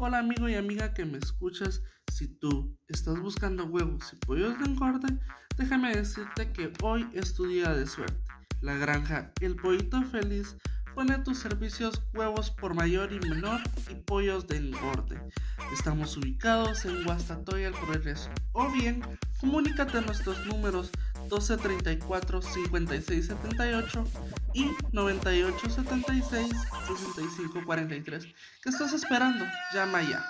Hola amigo y amiga que me escuchas, si tú estás buscando huevos y pollos de engorde, déjame decirte que hoy es tu día de suerte. La granja El Pollito Feliz pone a tus servicios huevos por mayor y menor y pollos de engorde. Estamos ubicados en Guastatoya El Progreso. O bien, comunícate a nuestros números 1234 5678 y 9876 6543. ¿Qué estás esperando? Llama ya.